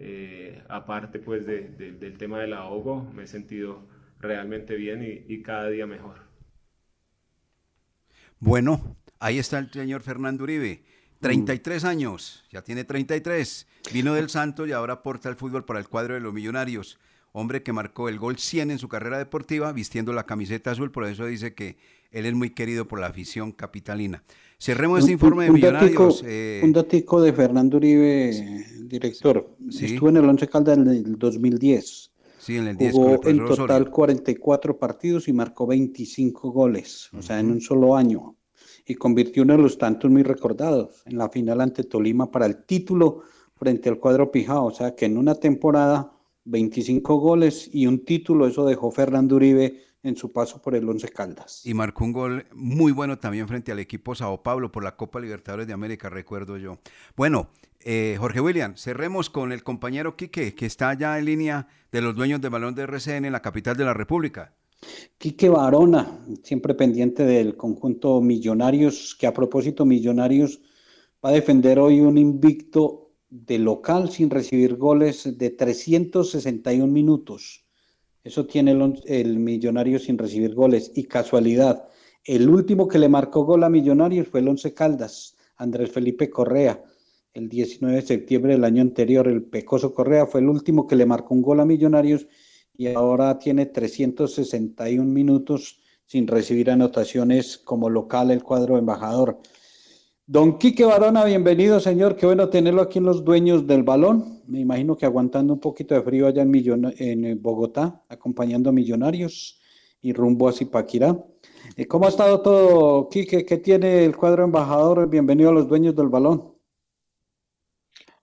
[SPEAKER 10] eh, aparte pues de, del tema del ahogo, me he sentido realmente bien y, y cada día mejor.
[SPEAKER 1] Bueno, Ahí está el señor Fernando Uribe. 33 mm. años, ya tiene 33. Vino del Santos y ahora aporta el fútbol para el cuadro de los millonarios. Hombre que marcó el gol 100 en su carrera deportiva vistiendo la camiseta azul, por eso dice que él es muy querido por la afición capitalina. Cerremos este informe de Millonarios.
[SPEAKER 2] Datico, eh... Un datico de Fernando Uribe, sí, director. Sí. Estuvo en el Once Caldas en el 2010.
[SPEAKER 1] Sí, en el 10
[SPEAKER 2] Jugó en total Osorio. 44 partidos y marcó 25 goles, uh -huh. o sea, en un solo año y convirtió uno de los tantos muy recordados en la final ante Tolima para el título frente al cuadro Pijao. O sea que en una temporada 25 goles y un título, eso dejó Fernando Uribe en su paso por el Once Caldas.
[SPEAKER 1] Y marcó un gol muy bueno también frente al equipo Sao Paulo por la Copa Libertadores de América, recuerdo yo. Bueno, eh, Jorge William, cerremos con el compañero Quique, que está ya en línea de los dueños del balón de RCN en la capital de la República.
[SPEAKER 2] Quique Barona, siempre pendiente del conjunto Millonarios, que a propósito Millonarios va a defender hoy un invicto de local sin recibir goles de 361 minutos. Eso tiene el, el Millonario sin recibir goles. Y casualidad, el último que le marcó gol a Millonarios fue el Once Caldas, Andrés Felipe Correa. El 19 de septiembre del año anterior, el Pecoso Correa fue el último que le marcó un gol a Millonarios y ahora tiene 361 minutos sin recibir anotaciones como local el cuadro embajador. Don Quique Barona, bienvenido señor, qué bueno tenerlo aquí en los dueños del balón. Me imagino que aguantando un poquito de frío allá en, en Bogotá, acompañando a Millonarios y rumbo a Zipaquirá. Eh, ¿Cómo ha estado todo, Quique? ¿Qué tiene el cuadro embajador? Bienvenido a los dueños del balón.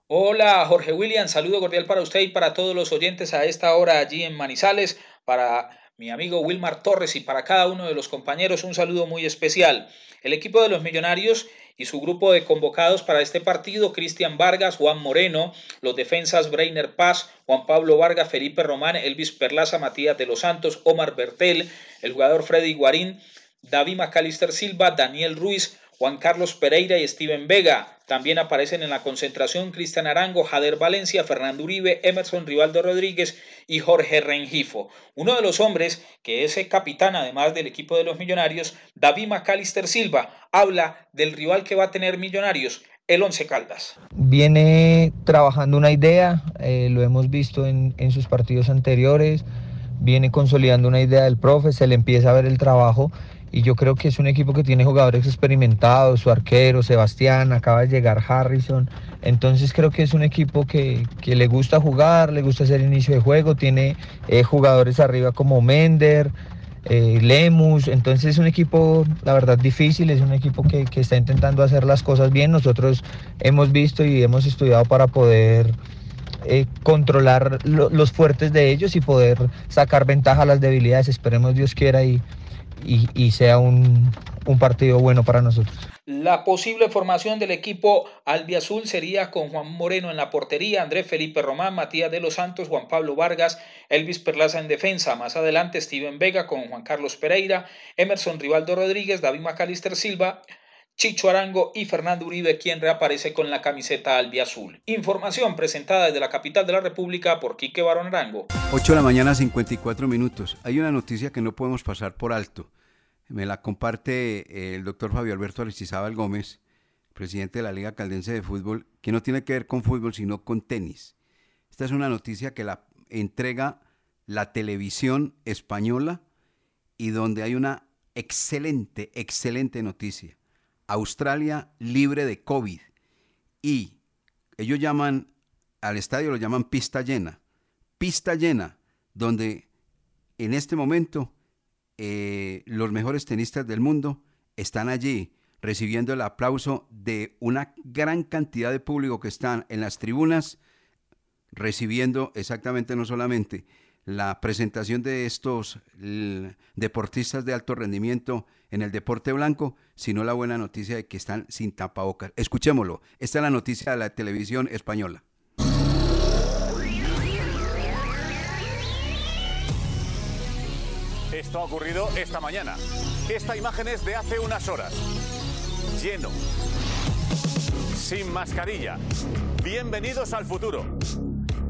[SPEAKER 11] Hola Jorge William, saludo cordial para usted y para todos los oyentes a esta hora allí en Manizales, para mi amigo Wilmar Torres y para cada uno de los compañeros un saludo muy especial. El equipo de los Millonarios y su grupo de convocados para este partido, Cristian Vargas, Juan Moreno, los defensas Breiner Paz, Juan Pablo Vargas, Felipe Román, Elvis Perlaza, Matías de los Santos, Omar Bertel, el jugador Freddy Guarín, David Macalister Silva, Daniel Ruiz, Juan Carlos Pereira y Steven Vega. También aparecen en la concentración Cristian Arango, Jader Valencia, Fernando Uribe, Emerson Rivaldo Rodríguez y Jorge Rengifo. Uno de los hombres que es el capitán, además del equipo de los Millonarios, David Macalister Silva, habla del rival que va a tener Millonarios, el Once Caldas.
[SPEAKER 12] Viene trabajando una idea, eh, lo hemos visto en, en sus partidos anteriores, viene consolidando una idea del profe, se le empieza a ver el trabajo y yo creo que es un equipo que tiene jugadores experimentados, su arquero, Sebastián, acaba de llegar Harrison, entonces creo que es un equipo que, que le gusta jugar, le gusta hacer inicio de juego, tiene eh, jugadores arriba como Mender, eh, Lemus, entonces es un equipo, la verdad, difícil, es un equipo que, que está intentando hacer las cosas bien, nosotros hemos visto y hemos estudiado para poder... Eh, controlar lo, los fuertes de ellos y poder sacar ventaja a las debilidades. Esperemos Dios quiera y, y, sea un, un, partido bueno para nosotros.
[SPEAKER 11] La posible formación del equipo albiazul sería con Juan Moreno en la portería, Andrés Felipe Román, Matías de los Santos, Juan Pablo Vargas, Elvis Perlaza en defensa. Más adelante Steven Vega con Juan Carlos Pereira, Emerson Rivaldo Rodríguez, David Macalister Silva, Chicho Arango y Fernando Uribe, quien reaparece con la camiseta albiazul. Información presentada desde la capital de la República por Quique Barón Arango.
[SPEAKER 1] 8 de la mañana, 54 minutos. Hay una noticia que no podemos pasar por alto. Me la comparte el doctor Fabio Alberto Aristizábal Gómez, presidente de la Liga Caldense de Fútbol, que no tiene que ver con fútbol, sino con tenis. Esta es una noticia que la entrega la televisión española y donde hay una excelente, excelente noticia Australia libre de COVID y ellos llaman al estadio lo llaman pista llena. Pista llena, donde en este momento eh, los mejores tenistas del mundo están allí recibiendo el aplauso de una gran cantidad de público que están en las tribunas, recibiendo exactamente no solamente la presentación de estos deportistas de alto rendimiento en el deporte blanco, sino la buena noticia de que están sin tapabocas. Escuchémoslo. Esta es la noticia de la televisión española.
[SPEAKER 13] Esto ha ocurrido esta mañana. Esta imagen es de hace unas horas. Lleno. Sin mascarilla. Bienvenidos al futuro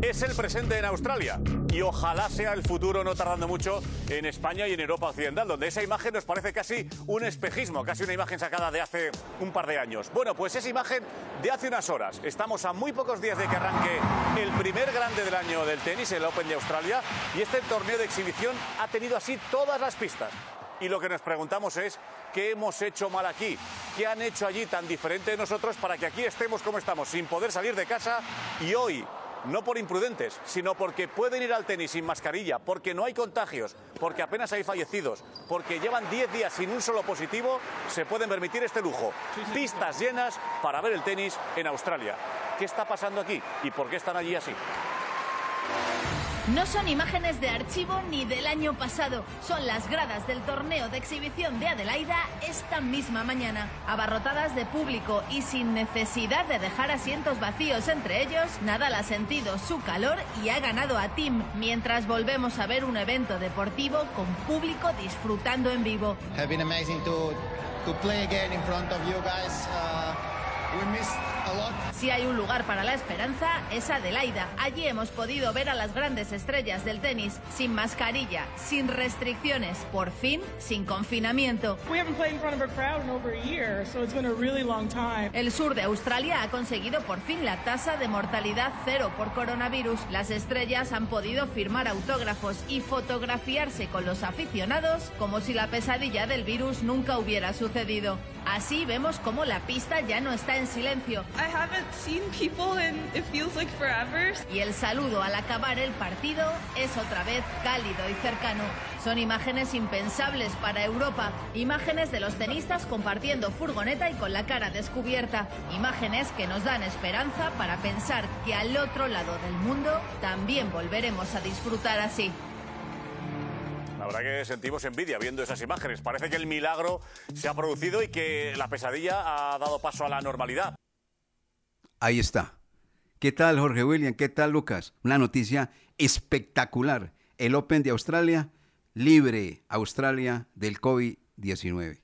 [SPEAKER 13] es el presente en Australia y ojalá sea el futuro no tardando mucho en España y en Europa Occidental, donde esa imagen nos parece casi un espejismo, casi una imagen sacada de hace un par de años. Bueno, pues esa imagen de hace unas horas. Estamos a muy pocos días de que arranque el primer grande del año del tenis, el Open de Australia, y este torneo de exhibición ha tenido así todas las pistas. Y lo que nos preguntamos es, ¿qué hemos hecho mal aquí? ¿Qué han hecho allí tan diferente de nosotros para que aquí estemos como estamos, sin poder salir de casa y hoy no por imprudentes, sino porque pueden ir al tenis sin mascarilla, porque no hay contagios, porque apenas hay fallecidos, porque llevan 10 días sin un solo positivo, se pueden permitir este lujo. Pistas llenas para ver el tenis en Australia. ¿Qué está pasando aquí y por qué están allí así?
[SPEAKER 14] No son imágenes de archivo ni del año pasado, son las gradas del torneo de exhibición de Adelaida esta misma mañana, abarrotadas de público y sin necesidad de dejar asientos vacíos entre ellos, Nadal ha sentido su calor y ha ganado a Tim, mientras volvemos a ver un evento deportivo con público disfrutando en vivo. Si hay un lugar para la esperanza, es Adelaida. Allí hemos podido ver a las grandes estrellas del tenis sin mascarilla, sin restricciones, por fin sin confinamiento. El sur de Australia ha conseguido por fin la tasa de mortalidad cero por coronavirus. Las estrellas han podido firmar autógrafos y fotografiarse con los aficionados como si la pesadilla del virus nunca hubiera sucedido. Así vemos cómo la pista ya no está en silencio. Y el saludo al acabar el partido es otra vez cálido y cercano. Son imágenes impensables para Europa, imágenes de los tenistas compartiendo furgoneta y con la cara descubierta, imágenes que nos dan esperanza para pensar que al otro lado del mundo también volveremos a disfrutar así.
[SPEAKER 13] La verdad que sentimos envidia viendo esas imágenes. Parece que el milagro se ha producido y que la pesadilla ha dado paso a la normalidad.
[SPEAKER 1] Ahí está. ¿Qué tal, Jorge William? ¿Qué tal, Lucas? Una noticia espectacular. El Open de Australia, libre Australia del COVID-19.